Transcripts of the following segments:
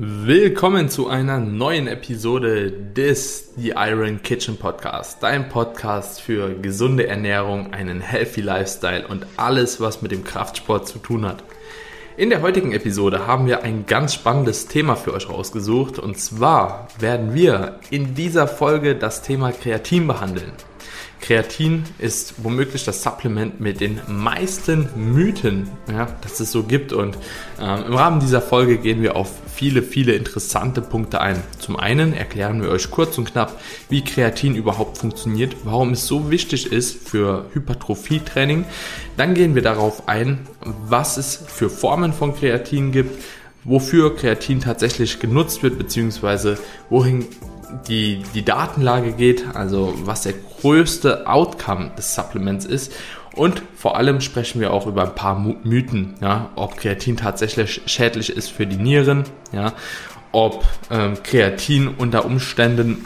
Willkommen zu einer neuen Episode des The Iron Kitchen Podcast, dein Podcast für gesunde Ernährung, einen healthy Lifestyle und alles, was mit dem Kraftsport zu tun hat. In der heutigen Episode haben wir ein ganz spannendes Thema für euch rausgesucht und zwar werden wir in dieser Folge das Thema Kreatin behandeln. Kreatin ist womöglich das Supplement mit den meisten Mythen, ja, dass es so gibt. Und ähm, im Rahmen dieser Folge gehen wir auf viele, viele interessante Punkte ein. Zum einen erklären wir euch kurz und knapp, wie Kreatin überhaupt funktioniert, warum es so wichtig ist für Hypertrophietraining. Dann gehen wir darauf ein, was es für Formen von Kreatin gibt, wofür Kreatin tatsächlich genutzt wird, beziehungsweise wohin die, die Datenlage geht, also was der größte Outcome des Supplements ist. Und vor allem sprechen wir auch über ein paar Mythen, ja, ob Kreatin tatsächlich schädlich ist für die Nieren, ja, ob ähm, Kreatin unter Umständen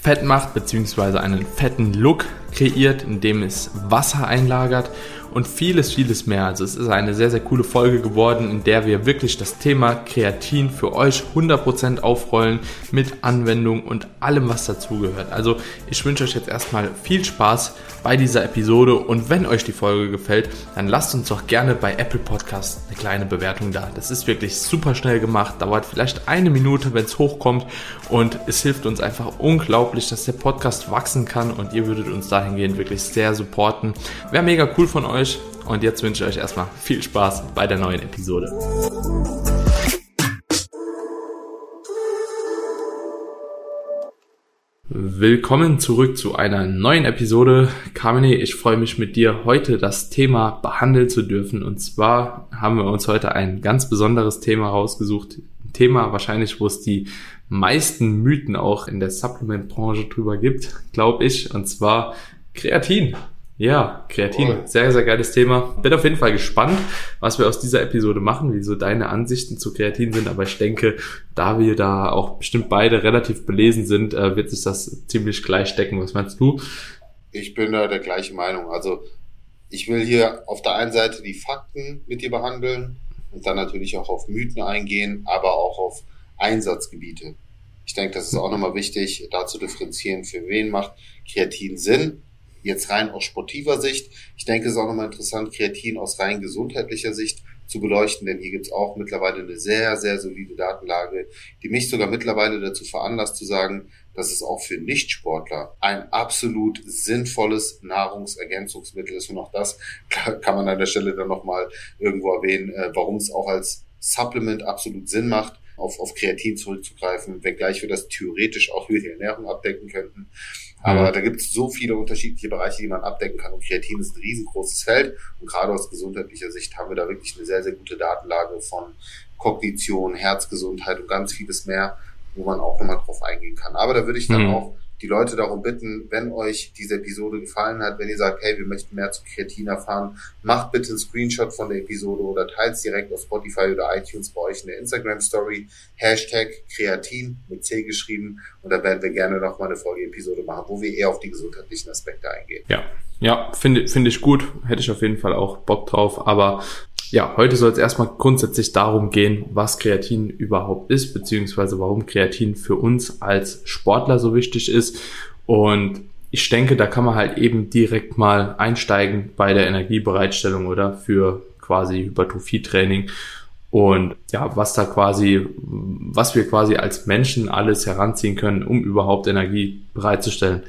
Fett macht, beziehungsweise einen fetten Look kreiert, indem es Wasser einlagert und vieles, vieles mehr. Also es ist eine sehr, sehr coole Folge geworden, in der wir wirklich das Thema Kreatin für euch 100% aufrollen mit Anwendung und allem, was dazugehört. Also ich wünsche euch jetzt erstmal viel Spaß bei dieser Episode und wenn euch die Folge gefällt, dann lasst uns doch gerne bei Apple Podcast eine kleine Bewertung da. Das ist wirklich super schnell gemacht, dauert vielleicht eine Minute, wenn es hochkommt und es hilft uns einfach unglaublich, dass der Podcast wachsen kann und ihr würdet uns dahingehend wirklich sehr supporten. Wäre mega cool von euch euch und jetzt wünsche ich euch erstmal viel Spaß bei der neuen Episode. Willkommen zurück zu einer neuen Episode. Kamine, ich freue mich mit dir heute das Thema behandeln zu dürfen. Und zwar haben wir uns heute ein ganz besonderes Thema rausgesucht. Ein Thema wahrscheinlich, wo es die meisten Mythen auch in der Supplement-Branche drüber gibt, glaube ich. Und zwar Kreatin. Ja, Kreatin, cool. sehr, sehr geiles Thema. Bin auf jeden Fall gespannt, was wir aus dieser Episode machen, wie so deine Ansichten zu Kreatin sind. Aber ich denke, da wir da auch bestimmt beide relativ belesen sind, äh, wird sich das ziemlich gleich decken. Was meinst du? Ich bin da der gleichen Meinung. Also ich will hier auf der einen Seite die Fakten mit dir behandeln und dann natürlich auch auf Mythen eingehen, aber auch auf Einsatzgebiete. Ich denke, das ist auch nochmal wichtig, da zu differenzieren, für wen macht Kreatin Sinn jetzt rein aus sportiver Sicht. Ich denke, es ist auch nochmal interessant, Kreatin aus rein gesundheitlicher Sicht zu beleuchten, denn hier gibt es auch mittlerweile eine sehr, sehr solide Datenlage, die mich sogar mittlerweile dazu veranlasst zu sagen, dass es auch für Nichtsportler ein absolut sinnvolles Nahrungsergänzungsmittel ist. Und auch das kann man an der Stelle dann nochmal irgendwo erwähnen, äh, warum es auch als Supplement absolut Sinn macht, auf, auf Kreatin zurückzugreifen, wenngleich wir das theoretisch auch über die Ernährung abdecken könnten. Aber mhm. da gibt es so viele unterschiedliche Bereiche, die man abdecken kann. Und Kreatin ist ein riesengroßes Feld. Und gerade aus gesundheitlicher Sicht haben wir da wirklich eine sehr, sehr gute Datenlage von Kognition, Herzgesundheit und ganz vieles mehr, wo man auch nochmal drauf eingehen kann. Aber da würde ich dann mhm. auch die Leute darum bitten, wenn euch diese Episode gefallen hat, wenn ihr sagt, hey, wir möchten mehr zu Kreatin erfahren, macht bitte einen Screenshot von der Episode oder teilt es direkt auf Spotify oder iTunes bei euch in der Instagram Story, Hashtag Kreatin mit C geschrieben. Und da werden wir gerne nochmal eine Folge-Episode machen, wo wir eher auf die gesundheitlichen Aspekte eingehen. Ja, ja, finde finde ich gut, hätte ich auf jeden Fall auch Bock drauf, aber ja, heute soll es erstmal grundsätzlich darum gehen, was Kreatin überhaupt ist, beziehungsweise warum Kreatin für uns als Sportler so wichtig ist. Und ich denke, da kann man halt eben direkt mal einsteigen bei der Energiebereitstellung oder für quasi Hypertrophie-Training. Und ja, was da quasi, was wir quasi als Menschen alles heranziehen können, um überhaupt Energie bereitzustellen.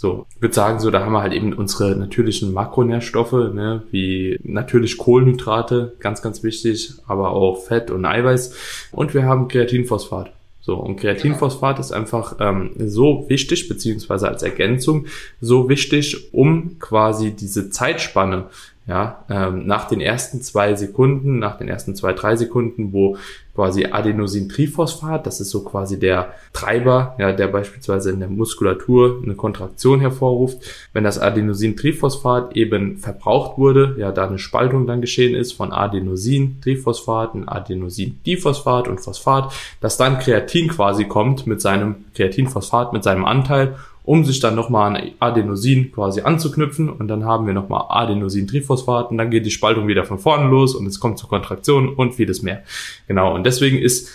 So, ich würde sagen, so, da haben wir halt eben unsere natürlichen Makronährstoffe, ne, wie natürlich Kohlenhydrate, ganz, ganz wichtig, aber auch Fett und Eiweiß. Und wir haben Kreatinphosphat. So, und Kreatinphosphat ist einfach ähm, so wichtig, beziehungsweise als Ergänzung so wichtig, um quasi diese Zeitspanne, ja, ähm, nach den ersten zwei Sekunden, nach den ersten zwei, drei Sekunden, wo quasi Adenosintriphosphat, das ist so quasi der Treiber, ja, der beispielsweise in der Muskulatur eine Kontraktion hervorruft. Wenn das Adenosintriphosphat eben verbraucht wurde, ja, da eine Spaltung dann geschehen ist von Adenosintriphosphat, ein Adenosindiphosphat und Phosphat, dass dann Kreatin quasi kommt mit seinem Kreatinphosphat, mit seinem Anteil um sich dann nochmal an Adenosin quasi anzuknüpfen und dann haben wir nochmal Adenosin-Triphosphat und dann geht die Spaltung wieder von vorne los und es kommt zur Kontraktion und vieles mehr. Genau, und deswegen ist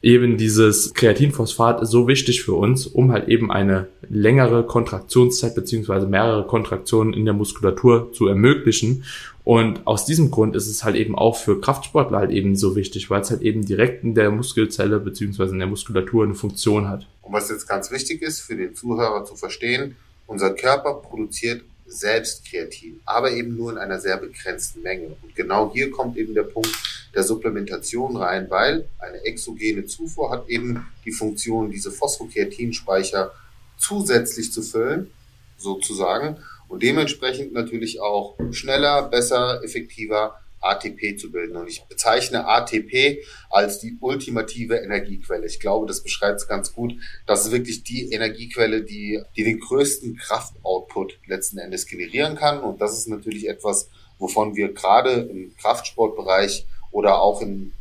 eben dieses Kreatinphosphat so wichtig für uns, um halt eben eine längere Kontraktionszeit beziehungsweise mehrere Kontraktionen in der Muskulatur zu ermöglichen. Und aus diesem Grund ist es halt eben auch für Kraftsportler halt eben so wichtig, weil es halt eben direkt in der Muskelzelle beziehungsweise in der Muskulatur eine Funktion hat. Und was jetzt ganz wichtig ist für den Zuhörer zu verstehen, unser Körper produziert selbst Kreatin, aber eben nur in einer sehr begrenzten Menge. Und genau hier kommt eben der Punkt der Supplementation rein, weil eine exogene Zufuhr hat eben die Funktion, diese Phosphokreatinspeicher zusätzlich zu füllen, sozusagen, und dementsprechend natürlich auch schneller, besser, effektiver ATP zu bilden. Und ich bezeichne ATP als die ultimative Energiequelle. Ich glaube, das beschreibt es ganz gut. Das ist wirklich die Energiequelle, die, die den größten Kraftoutput letzten Endes generieren kann. Und das ist natürlich etwas, wovon wir gerade im Kraftsportbereich oder auch in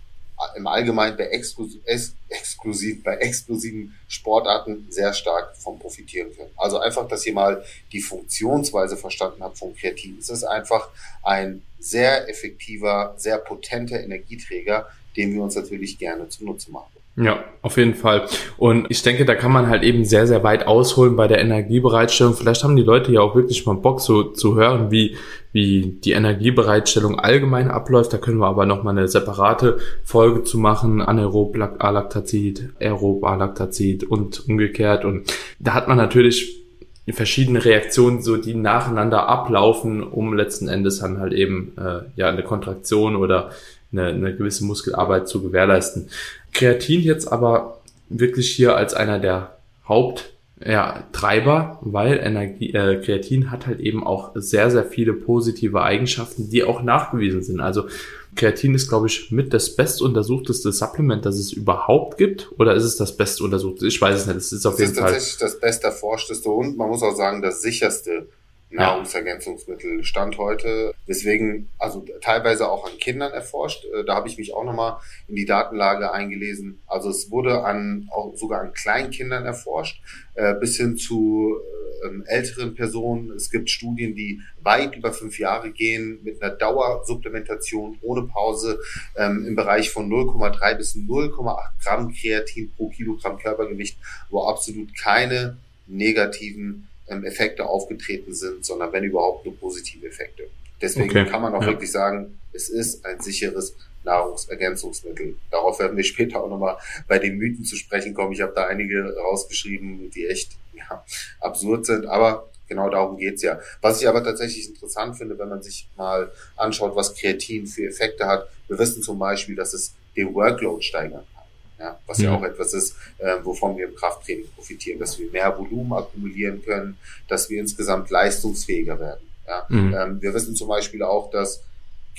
im Allgemeinen bei, exklusiv, exklusiv, bei explosiven Sportarten sehr stark von profitieren können. Also einfach, dass ihr mal die Funktionsweise verstanden habt von Kreatin. Es ist einfach ein sehr effektiver, sehr potenter Energieträger, den wir uns natürlich gerne zunutze machen. Ja, auf jeden Fall. Und ich denke, da kann man halt eben sehr, sehr weit ausholen bei der Energiebereitstellung. Vielleicht haben die Leute ja auch wirklich mal Bock so zu hören, wie, wie die Energiebereitstellung allgemein abläuft. Da können wir aber nochmal eine separate Folge zu machen. Anaerob Alaktazid, Aerob Alaktazid und umgekehrt. Und da hat man natürlich verschiedene Reaktionen, so die nacheinander ablaufen, um letzten Endes dann halt eben äh, ja eine Kontraktion oder eine, eine gewisse Muskelarbeit zu gewährleisten. Kreatin jetzt aber wirklich hier als einer der Haupt ja, Treiber, weil Energie, äh, Kreatin hat halt eben auch sehr, sehr viele positive Eigenschaften, die auch nachgewiesen sind. Also Kreatin ist, glaube ich, mit das bestuntersuchteste Supplement, das es überhaupt gibt. Oder ist es das bestuntersuchte? Ich weiß es nicht. Es ist auf das jeden ist Fall. Das ist tatsächlich das besterforschteste und man muss auch sagen, das sicherste Nahrungsergänzungsmittel Stand heute. Deswegen, also teilweise auch an Kindern erforscht. Äh, da habe ich mich auch nochmal in die Datenlage eingelesen. Also es wurde an auch sogar an Kleinkindern erforscht, äh, bis hin zu ähm, älteren Personen. Es gibt Studien, die weit über fünf Jahre gehen mit einer Dauersupplementation ohne Pause ähm, im Bereich von 0,3 bis 0,8 Gramm Kreatin pro Kilogramm Körpergewicht, wo absolut keine negativen ähm, Effekte aufgetreten sind, sondern wenn überhaupt nur positive Effekte. Deswegen okay. kann man auch ja. wirklich sagen, es ist ein sicheres Nahrungsergänzungsmittel. Darauf werden wir später auch nochmal bei den Mythen zu sprechen kommen. Ich habe da einige rausgeschrieben, die echt ja, absurd sind, aber genau darum geht's ja. Was ich aber tatsächlich interessant finde, wenn man sich mal anschaut, was Kreatin für Effekte hat. Wir wissen zum Beispiel, dass es den Workload steigern kann ja, was ja. ja auch etwas ist, äh, wovon wir im Krafttraining profitieren, dass wir mehr Volumen akkumulieren können, dass wir insgesamt leistungsfähiger werden. Ja. Mhm. Ähm, wir wissen zum Beispiel auch, dass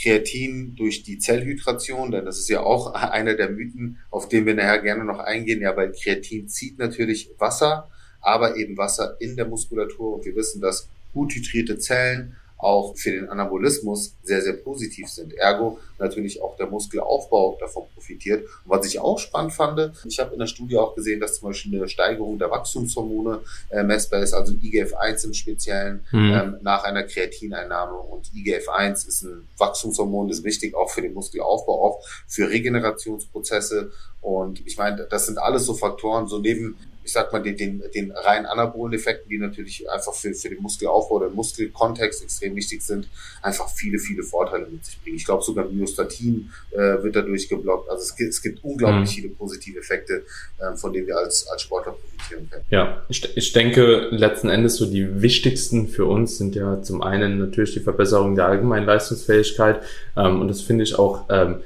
Kreatin durch die Zellhydration, denn das ist ja auch einer der Mythen, auf den wir nachher gerne noch eingehen, ja, weil Kreatin zieht natürlich Wasser, aber eben Wasser in der Muskulatur und wir wissen, dass gut hydrierte Zellen auch für den Anabolismus sehr, sehr positiv sind. Ergo natürlich auch der Muskelaufbau davon profitiert. Und was ich auch spannend fand, ich habe in der Studie auch gesehen, dass zum Beispiel eine Steigerung der Wachstumshormone äh, messbar ist, also IGF-1 im Speziellen, mhm. ähm, nach einer Kreatineinnahme. Und IGF-1 ist ein Wachstumshormon, das ist wichtig auch für den Muskelaufbau, auch für Regenerationsprozesse. Und ich meine, das sind alles so Faktoren, so neben ich sag mal, den, den, den rein anabolen Effekten, die natürlich einfach für, für den Muskelaufbau oder Muskelkontext extrem wichtig sind, einfach viele, viele Vorteile mit sich bringen. Ich glaube, sogar Myostatin äh, wird dadurch geblockt. Also es gibt, es gibt unglaublich mhm. viele positive Effekte, äh, von denen wir als, als Sportler profitieren können. Ja, ich, ich denke, letzten Endes so die wichtigsten für uns sind ja zum einen natürlich die Verbesserung der allgemeinen Leistungsfähigkeit ähm, und das finde ich auch ähm,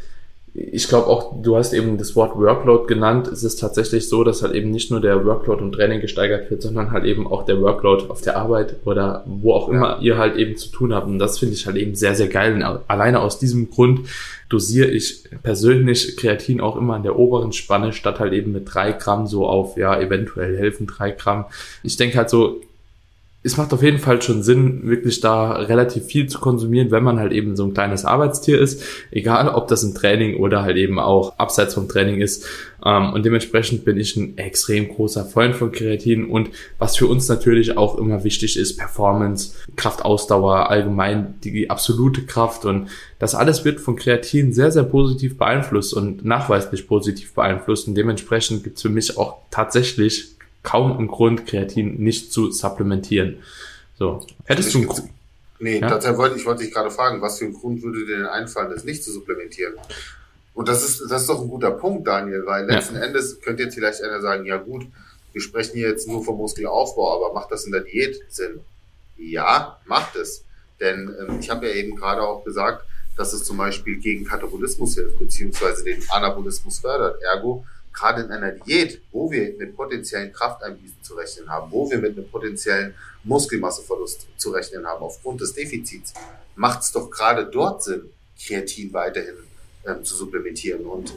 ich glaube auch, du hast eben das Wort Workload genannt. Es ist tatsächlich so, dass halt eben nicht nur der Workload und Training gesteigert wird, sondern halt eben auch der Workload auf der Arbeit oder wo auch immer ja. ihr halt eben zu tun habt. Und das finde ich halt eben sehr, sehr geil. Und alleine aus diesem Grund dosiere ich persönlich Kreatin auch immer in der oberen Spanne, statt halt eben mit drei Gramm so auf, ja, eventuell helfen drei Gramm. Ich denke halt so, es macht auf jeden Fall schon Sinn, wirklich da relativ viel zu konsumieren, wenn man halt eben so ein kleines Arbeitstier ist, egal ob das ein Training oder halt eben auch abseits vom Training ist. Ähm, und dementsprechend bin ich ein extrem großer Freund von Kreatin. Und was für uns natürlich auch immer wichtig ist, Performance, Kraftausdauer, allgemein die absolute Kraft. Und das alles wird von Kreatin sehr, sehr positiv beeinflusst und nachweislich positiv beeinflusst. Und dementsprechend gibt es für mich auch tatsächlich kaum einen Grund, Kreatin nicht zu supplementieren. So. Hättest du einen Grund? Nee, ja? tatsächlich wollte ich wollte dich gerade fragen, was für ein Grund würde dir denn einfallen, das nicht zu supplementieren? Und das ist, das ist doch ein guter Punkt, Daniel, weil letzten ja. Endes könnte jetzt vielleicht einer sagen, ja gut, wir sprechen hier jetzt nur vom Muskelaufbau, aber macht das in der Diät Sinn? Ja, macht es. Denn ähm, ich habe ja eben gerade auch gesagt, dass es zum Beispiel gegen Katabolismus hilft, beziehungsweise den Anabolismus fördert. Ergo gerade in einer Diät, wo wir mit potenziellen Krafteinbußen zu rechnen haben, wo wir mit einem potenziellen Muskelmasseverlust zu rechnen haben aufgrund des Defizits, macht es doch gerade dort Sinn, Kreatin weiterhin ähm, zu supplementieren. Und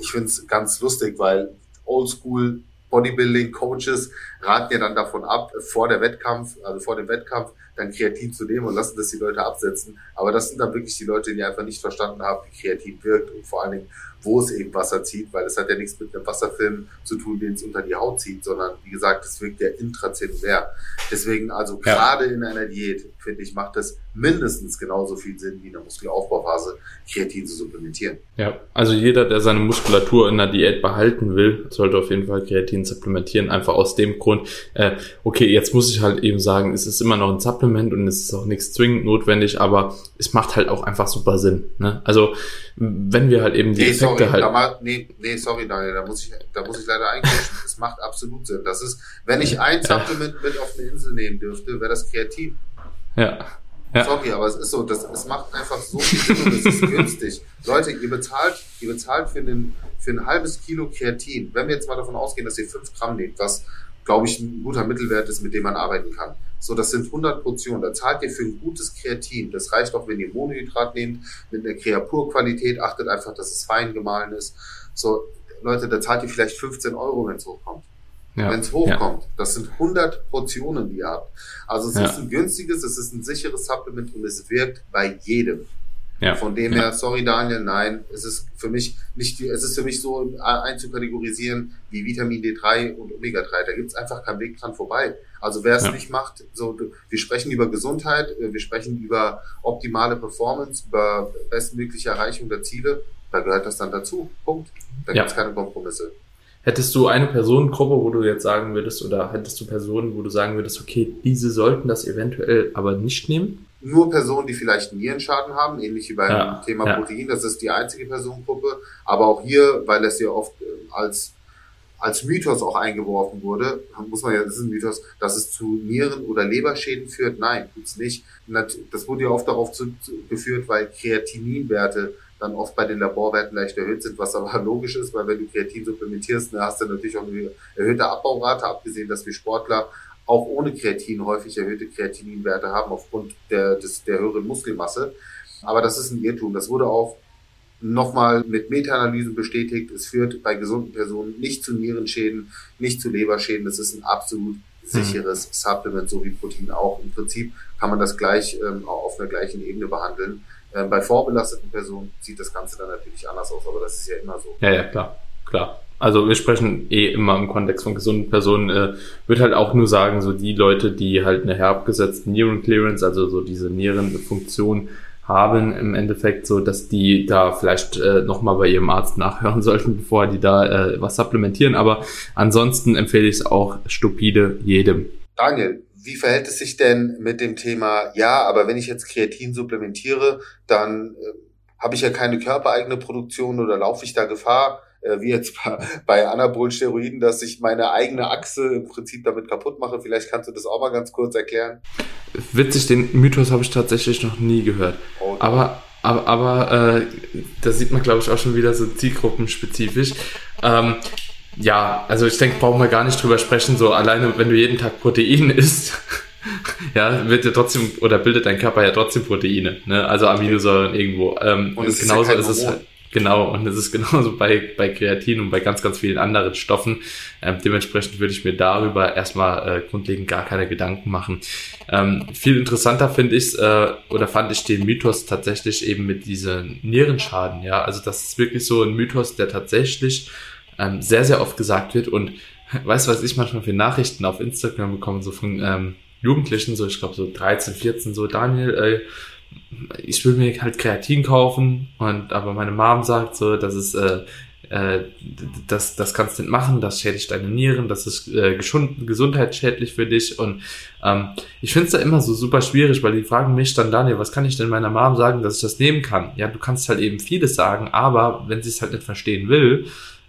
ich finde es ganz lustig, weil Oldschool Bodybuilding Coaches raten ja dann davon ab, vor der Wettkampf, also vor dem Wettkampf, dann Kreatin zu nehmen und lassen das die Leute absetzen. Aber das sind dann wirklich die Leute, die einfach nicht verstanden haben, wie Kreatin wirkt und vor allen Dingen, wo es eben Wasser zieht, weil es hat ja nichts mit einem Wasserfilm zu tun, den es unter die Haut zieht, sondern wie gesagt, es wirkt ja intrazellulär. Deswegen also ja. gerade in einer Diät, finde ich, macht es mindestens genauso viel Sinn wie in der Muskelaufbauphase, Kreatin zu supplementieren. Ja, also jeder, der seine Muskulatur in der Diät behalten will, sollte auf jeden Fall Kreatin supplementieren, einfach aus dem Grund, äh, okay, jetzt muss ich halt eben sagen, es ist immer noch ein Supplement und es ist auch nichts zwingend notwendig, aber es macht halt auch einfach super Sinn. Ne? Also wenn wir halt eben die nee, Effekte sorry, halt. Da nee, nee, sorry, Daniel, da muss ich, da muss ich leider eingreifen. Es macht absolut Sinn. Das ist, wenn ich ein Supplement mit auf eine Insel nehmen dürfte, wäre das Kreatin. Ja. ja. Sorry, aber es ist so, das, es macht einfach so viel Sinn und es ist günstig. Leute, ihr bezahlt, ihr bezahlt für, den, für ein halbes Kilo Kreatin. Wenn wir jetzt mal davon ausgehen, dass ihr fünf Gramm nehmt, was, glaube ich, ein guter Mittelwert ist, mit dem man arbeiten kann so, das sind 100 Portionen. Da zahlt ihr für ein gutes Kreatin. Das reicht auch, wenn ihr Monohydrat nehmt, mit einer Kreapurqualität. Achtet einfach, dass es fein gemahlen ist. So, Leute, da zahlt ihr vielleicht 15 Euro, wenn es hochkommt. Ja. Wenn es hochkommt. Ja. Das sind 100 Portionen, die ihr habt. Also es ja. ist ein günstiges, es ist ein sicheres Supplement und es wirkt bei jedem. Ja. Von dem her, sorry Daniel, nein, es ist für mich nicht, es ist für mich so einzukategorisieren wie Vitamin D3 und Omega 3. Da gibt es einfach keinen Weg dran vorbei. Also wer es ja. nicht macht, so wir sprechen über Gesundheit, äh, wir sprechen über optimale Performance, über bestmögliche Erreichung der Ziele. Da gehört das dann dazu. Punkt. Da ja. gibt es keine Kompromisse. Hättest du eine Personengruppe, wo du jetzt sagen würdest, oder hättest du Personen, wo du sagen würdest, okay, diese sollten das eventuell aber nicht nehmen? Nur Personen, die vielleicht Nierenschaden haben, ähnlich wie beim ja, Thema ja. Protein. Das ist die einzige Personengruppe. Aber auch hier, weil das ja oft äh, als, als Mythos auch eingeworfen wurde, muss man ja, das ist ein Mythos, dass es zu Nieren- oder Leberschäden führt. Nein, tut's nicht. Das wurde ja oft darauf zu, zu, geführt, weil Kreatininwerte dann oft bei den Laborwerten leicht erhöht sind, was aber logisch ist, weil wenn du Kreatin supplementierst, dann hast du natürlich auch eine erhöhte Abbaurate, abgesehen, dass wir Sportler auch ohne Kreatin häufig erhöhte Kreatininwerte haben aufgrund der, des, der höheren Muskelmasse. Aber das ist ein Irrtum. Das wurde auch nochmal mit Meta-Analysen bestätigt. Es führt bei gesunden Personen nicht zu Nierenschäden, nicht zu Leberschäden. Das ist ein absolut sicheres mhm. Supplement, so wie Protein auch. Im Prinzip kann man das gleich ähm, auf einer gleichen Ebene behandeln. Ähm, bei vorbelasteten Personen sieht das Ganze dann natürlich anders aus, aber das ist ja immer so. Ja, ja, klar, klar also wir sprechen eh immer im Kontext von gesunden Personen, äh, würde halt auch nur sagen, so die Leute, die halt eine herabgesetzte Nieren Clearance, also so diese Nierenfunktion haben im Endeffekt, so dass die da vielleicht äh, nochmal bei ihrem Arzt nachhören sollten, bevor die da äh, was supplementieren. Aber ansonsten empfehle ich es auch stupide jedem. Daniel, wie verhält es sich denn mit dem Thema, ja, aber wenn ich jetzt Kreatin supplementiere, dann äh, habe ich ja keine körpereigene Produktion oder laufe ich da Gefahr? Äh, wie jetzt bei, bei anabolen Steroiden, dass ich meine eigene Achse im Prinzip damit kaputt mache. Vielleicht kannst du das auch mal ganz kurz erklären. Witzig, den Mythos habe ich tatsächlich noch nie gehört. Oh, aber aber, aber äh, da sieht man, glaube ich, auch schon wieder so zielgruppenspezifisch. Ähm, ja, also ich denke, brauchen wir gar nicht drüber sprechen. So alleine, wenn du jeden Tag Protein isst, ja, wird ja trotzdem oder bildet dein Körper ja trotzdem Proteine, ne? Also Aminosäuren irgendwo. Ähm, und, und genauso ist, ja ist es halt. Genau, und es ist genauso bei, bei Kreatin und bei ganz, ganz vielen anderen Stoffen. Ähm, dementsprechend würde ich mir darüber erstmal äh, grundlegend gar keine Gedanken machen. Ähm, viel interessanter finde ich äh, oder fand ich den Mythos tatsächlich eben mit diesen Nierenschaden. Ja, also das ist wirklich so ein Mythos, der tatsächlich ähm, sehr, sehr oft gesagt wird. Und weißt du, was ich manchmal für Nachrichten auf Instagram bekomme, so von ähm, Jugendlichen, so ich glaube so 13, 14, so Daniel, äh, ich will mir halt Kreatin kaufen und aber meine Mom sagt so, dass es äh, äh, das, das kannst du nicht machen, das schädigt deine Nieren, das ist äh, gesund, gesundheitsschädlich für dich und ähm, ich finde es da immer so super schwierig, weil die fragen mich dann, Daniel, was kann ich denn meiner Mom sagen, dass ich das nehmen kann? Ja, du kannst halt eben vieles sagen, aber wenn sie es halt nicht verstehen will,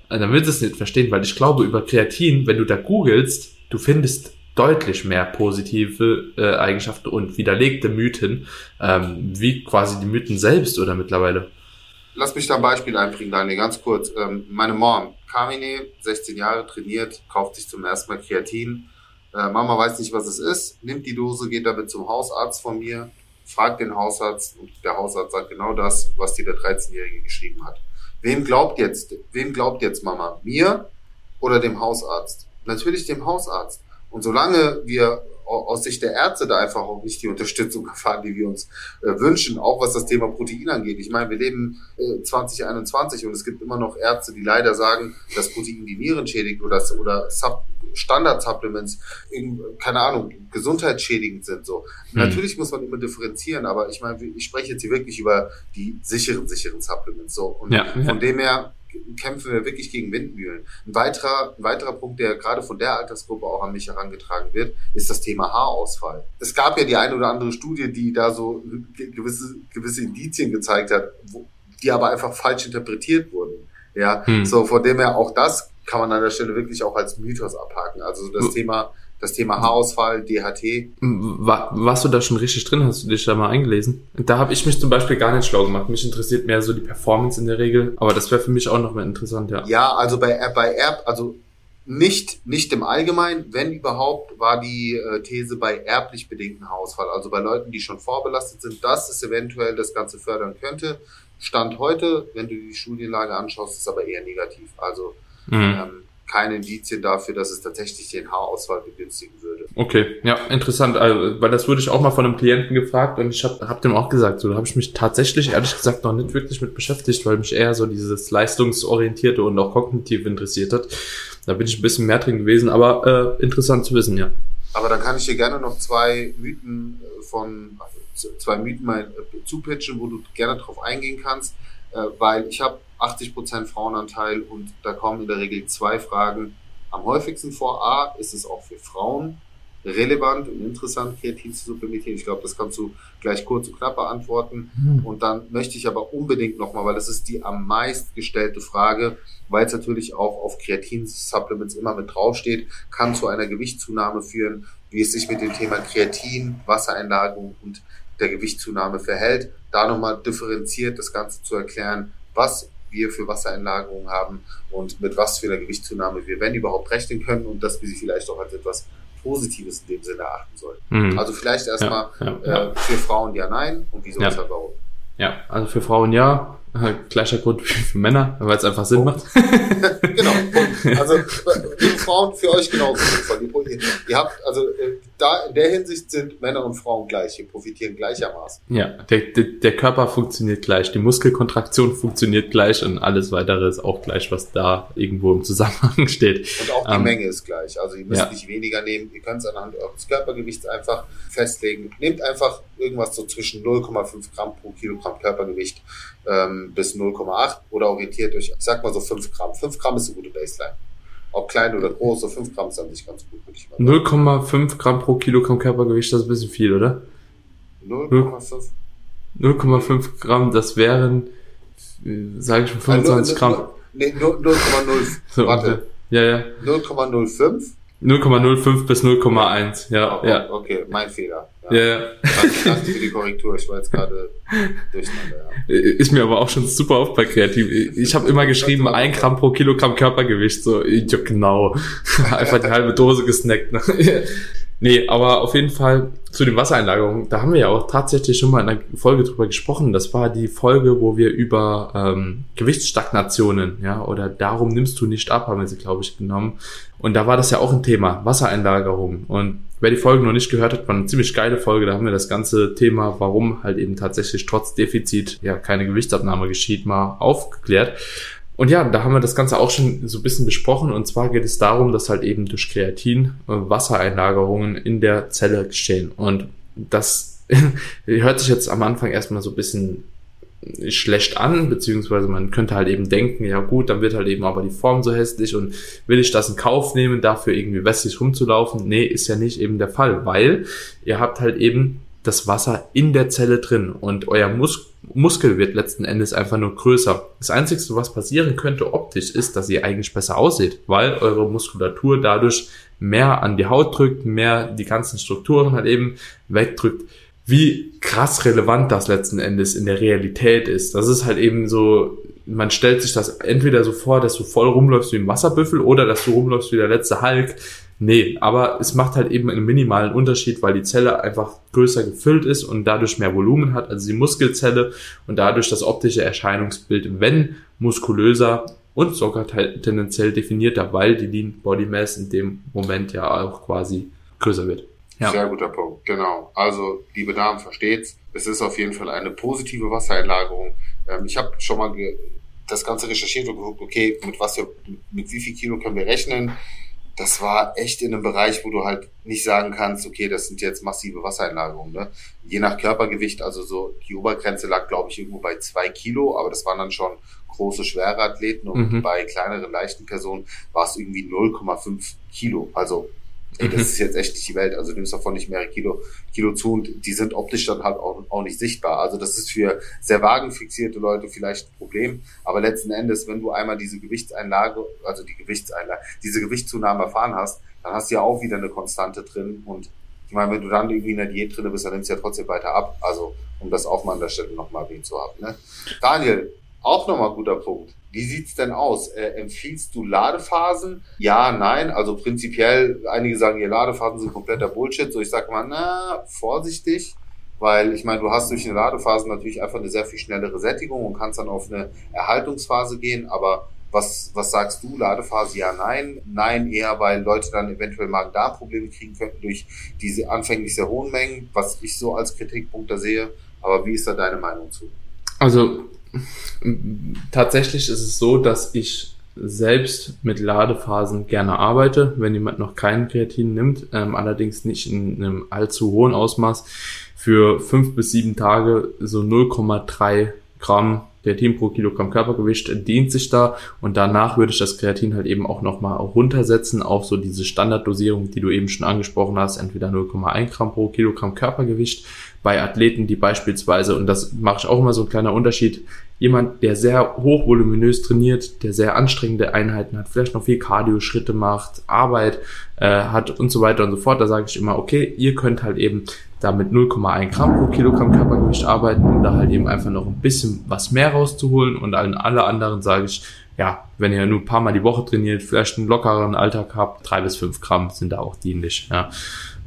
äh, dann wird sie es nicht verstehen, weil ich glaube, über Kreatin, wenn du da googelst, du findest deutlich mehr positive äh, Eigenschaften und widerlegte Mythen, ähm, wie quasi die Mythen selbst oder mittlerweile. Lass mich da ein Beispiel einbringen, Daniel, ganz kurz. Ähm, meine Mom, Carmine, 16 Jahre, trainiert, kauft sich zum ersten Mal Kreatin. Äh, Mama weiß nicht, was es ist, nimmt die Dose, geht damit zum Hausarzt von mir, fragt den Hausarzt und der Hausarzt sagt genau das, was dir der 13-Jährige geschrieben hat. Wem glaubt jetzt, wem glaubt jetzt Mama? Mir oder dem Hausarzt? Natürlich dem Hausarzt. Und solange wir aus Sicht der Ärzte da einfach auch nicht die Unterstützung erfahren, die wir uns äh, wünschen, auch was das Thema Protein angeht. Ich meine, wir leben äh, 2021 und es gibt immer noch Ärzte, die leider sagen, dass Protein die Nieren schädigt oder, oder Sub Standard-Supplements, keine Ahnung, gesundheitsschädigend sind. So. Mhm. Natürlich muss man immer differenzieren, aber ich meine, ich spreche jetzt hier wirklich über die sicheren, sicheren Supplements. So. Und ja, ja. von dem her kämpfen wir wirklich gegen Windmühlen. Ein weiterer, ein weiterer Punkt, der gerade von der Altersgruppe auch an mich herangetragen wird, ist das Thema Haarausfall. Es gab ja die eine oder andere Studie, die da so gewisse, gewisse Indizien gezeigt hat, wo, die aber einfach falsch interpretiert wurden. Ja, hm. so von dem her auch das kann man an der Stelle wirklich auch als Mythos abhaken. Also das Thema das Thema Haarausfall, DHT. War, warst du da schon richtig drin? Hast du dich da mal eingelesen? Da habe ich mich zum Beispiel gar nicht schlau gemacht. Mich interessiert mehr so die Performance in der Regel, aber das wäre für mich auch noch mal interessant, ja. Ja, also bei, bei Erb, also nicht, nicht im Allgemeinen, wenn überhaupt, war die äh, These bei erblich bedingten Haarausfall, also bei Leuten, die schon vorbelastet sind, dass es eventuell das Ganze fördern könnte. Stand heute, wenn du die Studienlage anschaust, ist aber eher negativ. Also mhm. ähm, keine Indizien dafür, dass es tatsächlich den Haarausfall begünstigen würde. Okay, ja, interessant, also, weil das wurde ich auch mal von einem Klienten gefragt und ich habe hab dem auch gesagt, so da habe ich mich tatsächlich ehrlich gesagt noch nicht wirklich mit beschäftigt, weil mich eher so dieses leistungsorientierte und auch kognitiv interessiert hat. Da bin ich ein bisschen mehr drin gewesen, aber äh, interessant zu wissen, ja. Aber dann kann ich dir gerne noch zwei Mythen äh, von also zwei Mythen mal äh, zupitchen, wo du gerne drauf eingehen kannst, äh, weil ich habe 80% Frauenanteil und da kommen in der Regel zwei Fragen am häufigsten vor. A, ist es auch für Frauen relevant und interessant, Kreatin zu supplementieren? Ich glaube, das kannst du gleich kurz und knapp beantworten. Mhm. Und dann möchte ich aber unbedingt nochmal, weil das ist die am meist gestellte Frage, weil es natürlich auch auf Kreatin-Supplements immer mit draufsteht, kann zu einer Gewichtszunahme führen, wie es sich mit dem Thema Kreatin, Wassereinlagerung und der Gewichtszunahme verhält. Da nochmal differenziert das Ganze zu erklären, was wir für Wassereinlagerungen haben und mit was für einer Gewichtszunahme wir, wenn überhaupt, rechnen können und dass wir sie vielleicht auch als etwas Positives in dem Sinne erachten sollten. Mhm. Also vielleicht erstmal ja, ja, äh, für Frauen ja, nein und wieso, ja. warum. Ja, also für Frauen ja, gleicher Grund wie für Männer, weil es einfach Sinn macht. genau. Also liebe Frauen, für euch genauso. Ihr, ihr habt, also äh, da in der Hinsicht sind Männer und Frauen gleich, wir profitieren gleichermaßen. Ja, der, der, der Körper funktioniert gleich, die Muskelkontraktion funktioniert gleich und alles weitere ist auch gleich, was da irgendwo im Zusammenhang steht. Und auch die ähm, Menge ist gleich. Also ihr müsst ja. nicht weniger nehmen, ihr könnt es anhand eures Körpergewichts einfach festlegen. Nehmt einfach irgendwas so zwischen 0,5 Gramm pro Kilogramm Körpergewicht ähm, bis 0,8 oder orientiert euch, ich sag mal so 5 Gramm. 5 Gramm ist eine gute Baseline. Ob klein oder groß, so 5 Gramm ist an sich ganz gut. 0,5 Gramm pro Kilogramm Körpergewicht, das ist ein bisschen viel, oder? 0,5. 0,5 Gramm, das wären, sage ich mal, 25 Gramm. Nee, 0,0. Warte. Ja, ja. 0,05 0,05 bis 0,1, ja, oh, ja. Okay, mein Fehler. Ja, ja. ja. Danke für die Korrektur, ich war jetzt gerade durcheinander, ja. Ist mir aber auch schon super oft bei Kreativ. Ich habe immer geschrieben, ein Gramm pro Kilogramm Körpergewicht, so, ja, genau. Einfach die halbe Dose gesnackt. Ne? nee, aber auf jeden Fall, zu den Wassereinlagerungen, da haben wir ja auch tatsächlich schon mal in einer Folge drüber gesprochen. Das war die Folge, wo wir über ähm, Gewichtsstagnationen, ja, oder darum nimmst du nicht ab, haben wir sie, glaube ich, genommen. Und da war das ja auch ein Thema, Wassereinlagerung. Und wer die Folge noch nicht gehört hat, war eine ziemlich geile Folge. Da haben wir das ganze Thema, warum halt eben tatsächlich trotz Defizit ja keine Gewichtsabnahme geschieht, mal aufgeklärt. Und ja, da haben wir das Ganze auch schon so ein bisschen besprochen. Und zwar geht es darum, dass halt eben durch Kreatin äh, Wassereinlagerungen in der Zelle geschehen. Und das hört sich jetzt am Anfang erstmal so ein bisschen schlecht an, beziehungsweise man könnte halt eben denken, ja gut, dann wird halt eben aber die Form so hässlich und will ich das in Kauf nehmen, dafür irgendwie westlich rumzulaufen? Nee, ist ja nicht eben der Fall, weil ihr habt halt eben das Wasser in der Zelle drin und euer Mus Muskel wird letzten Endes einfach nur größer. Das Einzige, was passieren könnte optisch, ist, dass ihr eigentlich besser aussieht, weil eure Muskulatur dadurch mehr an die Haut drückt, mehr die ganzen Strukturen halt eben wegdrückt. Wie krass relevant das letzten Endes in der Realität ist. Das ist halt eben so, man stellt sich das entweder so vor, dass du voll rumläufst wie ein Wasserbüffel oder dass du rumläufst wie der letzte Hulk. Nee, aber es macht halt eben einen minimalen Unterschied, weil die Zelle einfach größer gefüllt ist und dadurch mehr Volumen hat, also die Muskelzelle und dadurch das optische Erscheinungsbild, wenn muskulöser und sogar tendenziell definierter, weil die Lean Body Mass in dem Moment ja auch quasi größer wird. Ja. Sehr guter Punkt, genau. Also, liebe Damen, versteht's. Es ist auf jeden Fall eine positive Wassereinlagerung. Ähm, ich habe schon mal das Ganze recherchiert und geguckt, okay, mit was wir, mit wie viel Kilo können wir rechnen? Das war echt in einem Bereich, wo du halt nicht sagen kannst, okay, das sind jetzt massive Wassereinlagerungen. Ne? Je nach Körpergewicht, also so die Obergrenze lag, glaube ich, irgendwo bei zwei Kilo, aber das waren dann schon große, schwere Athleten und mhm. bei kleineren, leichten Personen war es irgendwie 0,5 Kilo. Also ey, das ist jetzt echt nicht die Welt. Also du nimmst davon nicht mehrere Kilo, Kilo zu und die sind optisch dann halt auch, auch nicht sichtbar. Also das ist für sehr wagenfixierte Leute vielleicht ein Problem. Aber letzten Endes, wenn du einmal diese Gewichtseinlage, also die Gewichtseinlage, diese Gewichtszunahme erfahren hast, dann hast du ja auch wieder eine Konstante drin. Und ich meine, wenn du dann irgendwie in der Diät drin bist, dann nimmst du ja trotzdem weiter ab. Also, um das auch mal an der Stelle nochmal erwähnt zu haben. Ne? Daniel, auch nochmal guter Punkt. Wie sieht's denn aus? Äh, empfiehlst du Ladephasen? Ja, nein. Also prinzipiell, einige sagen, ihr Ladephasen sind kompletter Bullshit. So, ich sage mal, na, vorsichtig. Weil ich meine, du hast durch eine Ladephase natürlich einfach eine sehr viel schnellere Sättigung und kannst dann auf eine Erhaltungsphase gehen. Aber was, was sagst du? Ladephase ja, nein. Nein, eher, weil Leute dann eventuell Magen-Darm-Probleme kriegen könnten durch diese anfänglich sehr hohen Mengen, was ich so als Kritikpunkt da sehe. Aber wie ist da deine Meinung zu? Also Tatsächlich ist es so, dass ich selbst mit Ladephasen gerne arbeite, wenn jemand noch keinen Kreatin nimmt, ähm, allerdings nicht in einem allzu hohen Ausmaß. Für fünf bis sieben Tage so 0,3 Gramm Kreatin pro Kilogramm Körpergewicht dient sich da und danach würde ich das Kreatin halt eben auch nochmal runtersetzen auf so diese Standarddosierung, die du eben schon angesprochen hast, entweder 0,1 Gramm pro Kilogramm Körpergewicht bei Athleten, die beispielsweise, und das mache ich auch immer so ein kleiner Unterschied, jemand, der sehr hochvoluminös trainiert, der sehr anstrengende Einheiten hat, vielleicht noch viel Cardio-Schritte macht, Arbeit äh, hat und so weiter und so fort, da sage ich immer, okay, ihr könnt halt eben da mit 0,1 Gramm pro Kilogramm Körpergewicht arbeiten, um da halt eben einfach noch ein bisschen was mehr rauszuholen und allen alle anderen sage ich, ja, wenn ihr nur ein paar Mal die Woche trainiert, vielleicht einen lockeren Alltag habt, drei bis fünf Gramm sind da auch dienlich, ja,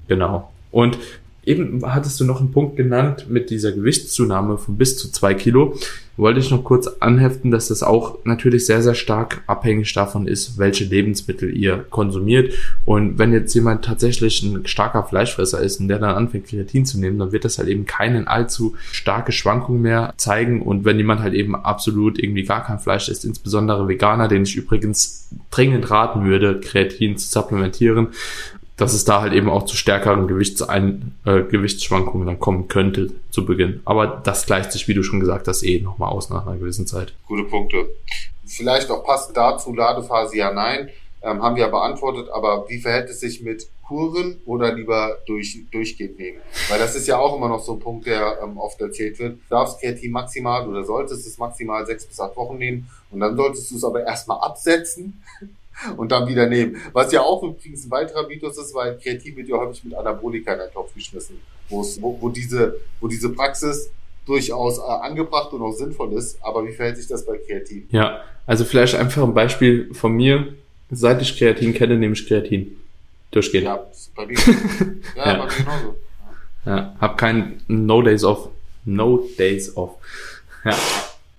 genau. Und Eben hattest du noch einen Punkt genannt mit dieser Gewichtszunahme von bis zu zwei Kilo. Wollte ich noch kurz anheften, dass das auch natürlich sehr, sehr stark abhängig davon ist, welche Lebensmittel ihr konsumiert. Und wenn jetzt jemand tatsächlich ein starker Fleischfresser ist und der dann anfängt, Kreatin zu nehmen, dann wird das halt eben keine allzu starke Schwankung mehr zeigen. Und wenn jemand halt eben absolut irgendwie gar kein Fleisch isst, insbesondere Veganer, den ich übrigens dringend raten würde, Kreatin zu supplementieren, dass es da halt eben auch zu stärkeren Gewichtsein, äh, Gewichtsschwankungen dann kommen könnte zu Beginn. Aber das gleicht sich, wie du schon gesagt hast, eh nochmal aus nach einer gewissen Zeit. Gute Punkte. Vielleicht auch passend dazu, Ladephase ja, nein, ähm, haben wir ja beantwortet, aber wie verhält es sich mit Kuren oder lieber durch, durchgehend nehmen? Weil das ist ja auch immer noch so ein Punkt, der ähm, oft erzählt wird. Du darfst Kreatin maximal oder solltest es maximal sechs bis acht Wochen nehmen und dann solltest du es aber erstmal absetzen und dann wieder nehmen. Was ja auch übrigens ein weiterer Mythos ist, weil Kreatin wird ja häufig mit Anabolika in den Topf geschmissen, wo, wo, diese, wo diese Praxis durchaus äh, angebracht und auch sinnvoll ist. Aber wie verhält sich das bei Kreatin? Ja, also vielleicht einfach ein Beispiel von mir. Seit ich Kreatin kenne, nehme ich Kreatin. Durchgehend. Ja, bei mir, ja, ja. bei mir genauso. Ja, hab kein No Days Off. No Days Off. Ja.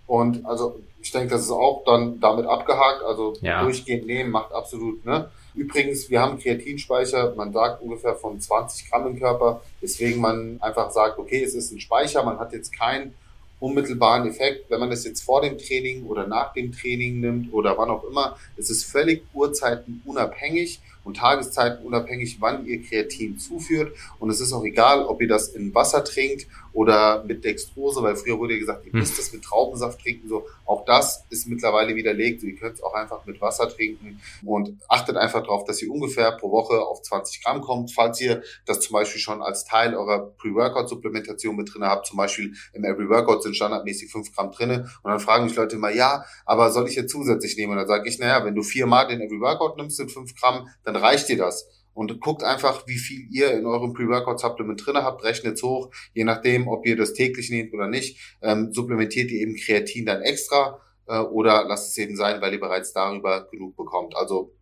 Und also ich denke, das ist auch dann damit abgehakt. Also Ja. durchgehend nehmen macht absolut, ne? Übrigens, wir haben Kreatinspeicher, man sagt ungefähr von 20 Gramm im Körper, weswegen man einfach sagt, okay, es ist ein Speicher, man hat jetzt keinen unmittelbaren Effekt. Wenn man das jetzt vor dem Training oder nach dem Training nimmt oder wann auch immer, es ist völlig uhrzeitenunabhängig und tageszeitenunabhängig, wann ihr Kreatin zuführt. Und es ist auch egal, ob ihr das in Wasser trinkt oder mit Dextrose, weil früher wurde ja gesagt, ihr Hm. müsst das mit Traubensaft trinken. So, auch das ist mittlerweile widerlegt. Ihr könnt es auch einfach mit Wasser trinken und achtet einfach darauf, dass ihr ungefähr pro Woche auf 20 Gramm kommt. Falls ihr das zum Beispiel schon als Teil eurer Pre-Workout-Supplementation mit drin habt, zum Beispiel im Every Workout sind standardmäßig 5 Gramm drinne. Und dann fragen mich Leute immer, ja, aber soll ich jetzt zusätzlich nehmen? Und dann sage ich, naja, wenn du viermal den Every Workout nimmst in 5 Gramm, dann reicht dir das. Und guckt einfach, wie viel ihr in eurem Pre-Workout-Supplement drinne habt, rechnet hoch, je nachdem, ob ihr das täglich nehmt oder nicht, ähm, supplementiert ihr eben Kreatin dann extra äh, oder lasst es eben sein, weil ihr bereits darüber genug bekommt. Also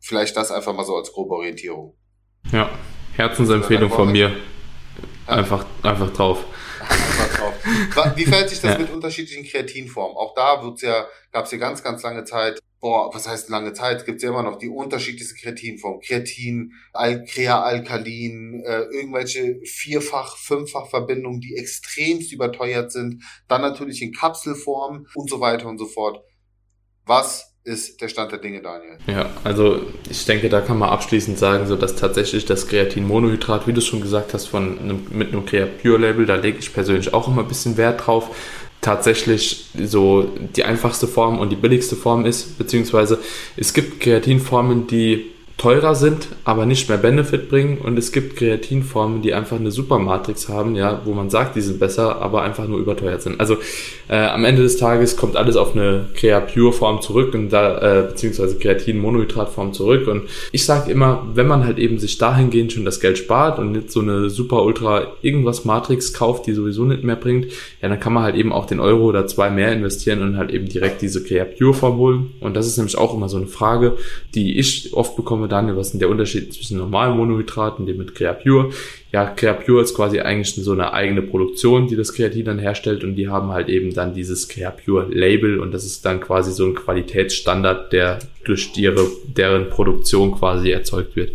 vielleicht das einfach mal so als grobe Orientierung. Ja. Herzensempfehlung von mir. Einfach, einfach drauf. Einfach drauf. Wie verhält sich das Ja. mit unterschiedlichen Kreatinformen? Auch da wird's ja, gab es ja ganz, ganz lange Zeit, boah, was heißt lange Zeit? Gibt ja immer noch die unterschiedlichsten Kreatinformen. Kreatin, Al Crea-Alkalin, äh, irgendwelche Vierfach-, Fünffach-Verbindungen, die extremst überteuert sind. Dann natürlich in Kapselform und so weiter und so fort. Was ist der Stand der Dinge, Daniel? Ja, also ich denke, da kann man abschließend sagen, so dass tatsächlich das Kreatinmonohydrat, wie du schon gesagt hast, von einem, mit einem Crea Pure Label, da lege ich persönlich auch immer ein bisschen Wert drauf. Tatsächlich so die einfachste Form und die billigste Form ist, beziehungsweise es gibt Kreatinformen, die teurer sind, aber nicht mehr Benefit bringen. Und es gibt Kreatinformen, die einfach eine Supermatrix haben, ja, wo man sagt, die sind besser, aber einfach nur überteuert sind. Also äh, am Ende des Tages kommt alles auf eine Crea Pure Form zurück und da äh, beziehungsweise Kreatin Monohydrat Form zurück. Und ich sage immer, wenn man halt eben sich dahingehend schon das Geld spart und nicht so eine Super Ultra irgendwas Matrix kauft, die sowieso nicht mehr bringt, ja, dann kann man halt eben auch den Euro oder zwei mehr investieren und halt eben direkt diese Crea Pure Form holen. Und das ist nämlich auch immer so eine Frage, die ich oft bekomme, Daniel, was ist denn der Unterschied zwischen normalen Monohydraten, dem mit Crea Pure? Ja, Crea Pure ist quasi eigentlich so eine eigene Produktion, die das Kreatin dann herstellt und die haben halt eben dann dieses Crea Pure Label und das ist dann quasi so ein Qualitätsstandard, der durch ihre, deren Produktion quasi erzeugt wird.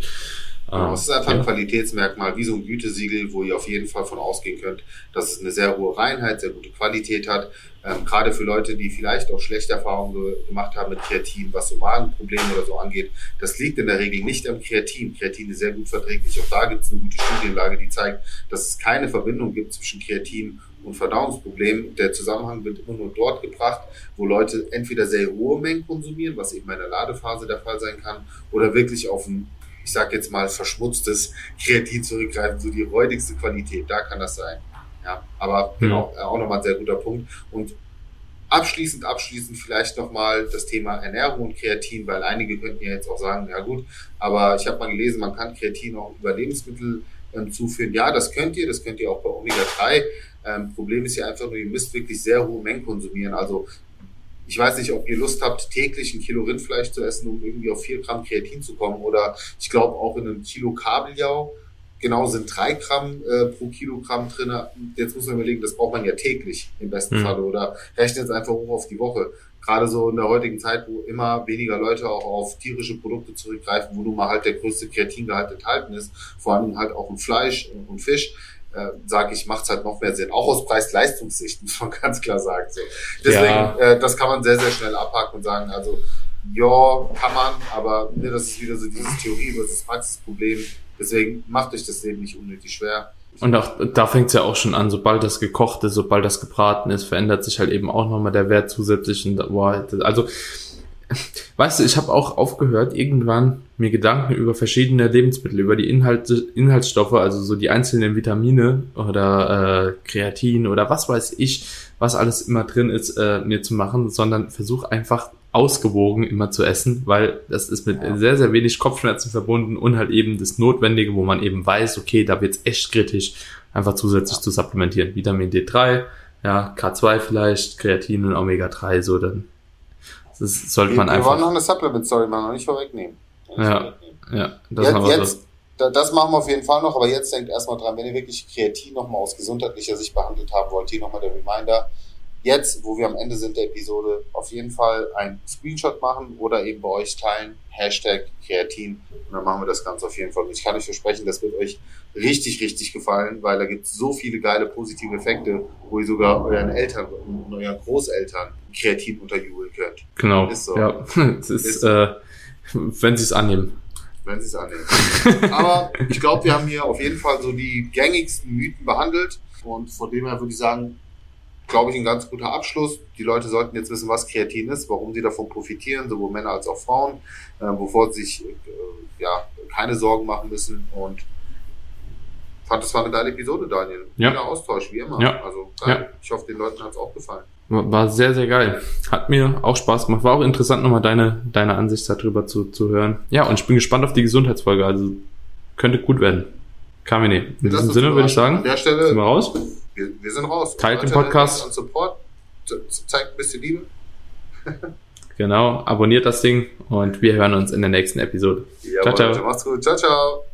Ähm, es ist einfach ein Qualitätsmerkmal, wie so ein Gütesiegel, wo ihr auf jeden Fall von ausgehen könnt, dass es eine sehr hohe Reinheit, sehr gute Qualität hat. Ähm, gerade für Leute, die vielleicht auch schlechte Erfahrungen ge gemacht haben mit Kreatin, was so Magenprobleme oder so angeht. Das liegt in der Regel nicht am Kreatin. Kreatin ist sehr gut verträglich. Auch da gibt es eine gute Studienlage, die zeigt, dass es keine Verbindung gibt zwischen Kreatin und Verdauungsproblemen. Der Zusammenhang wird immer nur dort gebracht, wo Leute entweder sehr hohe Mengen konsumieren, was eben in der Ladephase der Fall sein kann, oder wirklich auf ein ich sag jetzt mal, verschmutztes Kreatin zurückgreifen, so die räudigste Qualität, da kann das sein. Ja, aber genau, äh, auch nochmal ein sehr guter Punkt. Und abschließend, abschließend vielleicht nochmal das Thema Ernährung und Kreatin, weil einige könnten ja jetzt auch sagen, ja gut, aber ich habe mal gelesen, man kann Kreatin auch über Lebensmittel ähm, zuführen. Ja, das könnt ihr, das könnt ihr auch bei Omega-3. Ähm, Problem ist ja einfach nur, ihr müsst wirklich sehr hohe Mengen konsumieren. Also ich weiß nicht, ob ihr Lust habt, täglich ein Kilo Rindfleisch zu essen, um irgendwie auf vier Gramm Kreatin zu kommen. Oder ich glaube auch in einem Kilo Kabeljau genau sind drei Gramm äh, pro Kilogramm drin. Jetzt muss man überlegen, das braucht man ja täglich im besten Mhm. Falle. Oder rechnet es einfach hoch auf die Woche. Gerade so in der heutigen Zeit, wo immer weniger Leute auch auf tierische Produkte zurückgreifen, wo nun mal halt der größte Kreatingehalt enthalten ist, vor allem halt auch im Fleisch und Fisch, äh, sage ich, macht es halt noch mehr Sinn. Auch aus Preis-Leistungssicht, muss man ganz klar sagen. So. Deswegen, Ja. äh, das kann man sehr, sehr schnell abhaken und sagen, also, ja, kann man, aber ne, das ist wieder so dieses Theorie versus Praxisproblem. Deswegen macht euch das Leben nicht unnötig schwer. Und auch da fängt es ja auch schon an, sobald das gekocht ist, sobald das gebraten ist, verändert sich halt eben auch nochmal der Wert zusätzlich. Und, boah, also, weißt du, ich habe auch aufgehört, irgendwann mir Gedanken über verschiedene Lebensmittel, über die Inhalte, Inhaltsstoffe, also so die einzelnen Vitamine oder äh, Kreatin oder was weiß ich, was alles immer drin ist, äh, mir zu machen, sondern versuche einfach ausgewogen immer zu essen, weil das ist mit Ja. sehr, sehr wenig Kopfschmerzen verbunden und halt eben das Notwendige, wo man eben weiß, okay, da wird's echt kritisch, einfach zusätzlich zu supplementieren. Vitamin D3, ja, K2 vielleicht, Kreatin und Omega-3, so dann das sollte Wir, man wir wollen noch einfach, eine Supplement-Story machen, noch nicht vorwegnehmen. Noch nicht Ja. vorwegnehmen. ja, das Jetzt, aber jetzt, so. das machen wir auf jeden Fall noch, aber jetzt denkt erstmal dran, wenn ihr wirklich Kreatin nochmal aus gesundheitlicher Sicht behandelt haben wollt, hier nochmal der Reminder. Jetzt, wo wir am Ende sind der Episode, auf jeden Fall ein Screenshot machen oder eben bei euch teilen. Hashtag Kreatin. Und dann machen wir das Ganze auf jeden Fall. Und ich kann euch versprechen, das wird euch richtig, richtig gefallen, weil da gibt es so viele geile positive Effekte, wo ihr sogar euren Eltern und euren Großeltern Kreatin unterjubeln könnt. Genau. Ist so. Ja, es ist, ist so. äh, wenn sie es annehmen wenn sie es annehmen. Aber ich glaube, wir haben hier auf jeden Fall so die gängigsten Mythen behandelt. Und von dem her würde ich sagen, glaube ich, ein ganz guter Abschluss. Die Leute sollten jetzt wissen, was Kreatin ist, warum sie davon profitieren, sowohl Männer als auch Frauen, äh, bevor sie sich äh, ja, keine Sorgen machen müssen. Und fand, das war eine geile Episode, Daniel. Ja. Guter Austausch, wie immer. Ja. Also geil. Ja. Ich hoffe, den Leuten hat es auch gefallen. War sehr, sehr geil. Hat mir auch Spaß gemacht. War auch interessant, nochmal deine, deine Ansicht darüber zu, zu hören. Ja, und ich bin gespannt auf die Gesundheitsfolge. Also könnte gut werden. Kamine. In Das diesem Sinne würde ich sagen, An der Stelle, sind wir raus. Wir, wir sind raus. Teilt den Podcast. Und Support. Ze- Zeigt ein bisschen Liebe. Genau, abonniert das Ding und wir hören uns in der nächsten Episode. Jawohl, ciao. Leute, Macht's gut. Ciao, ciao.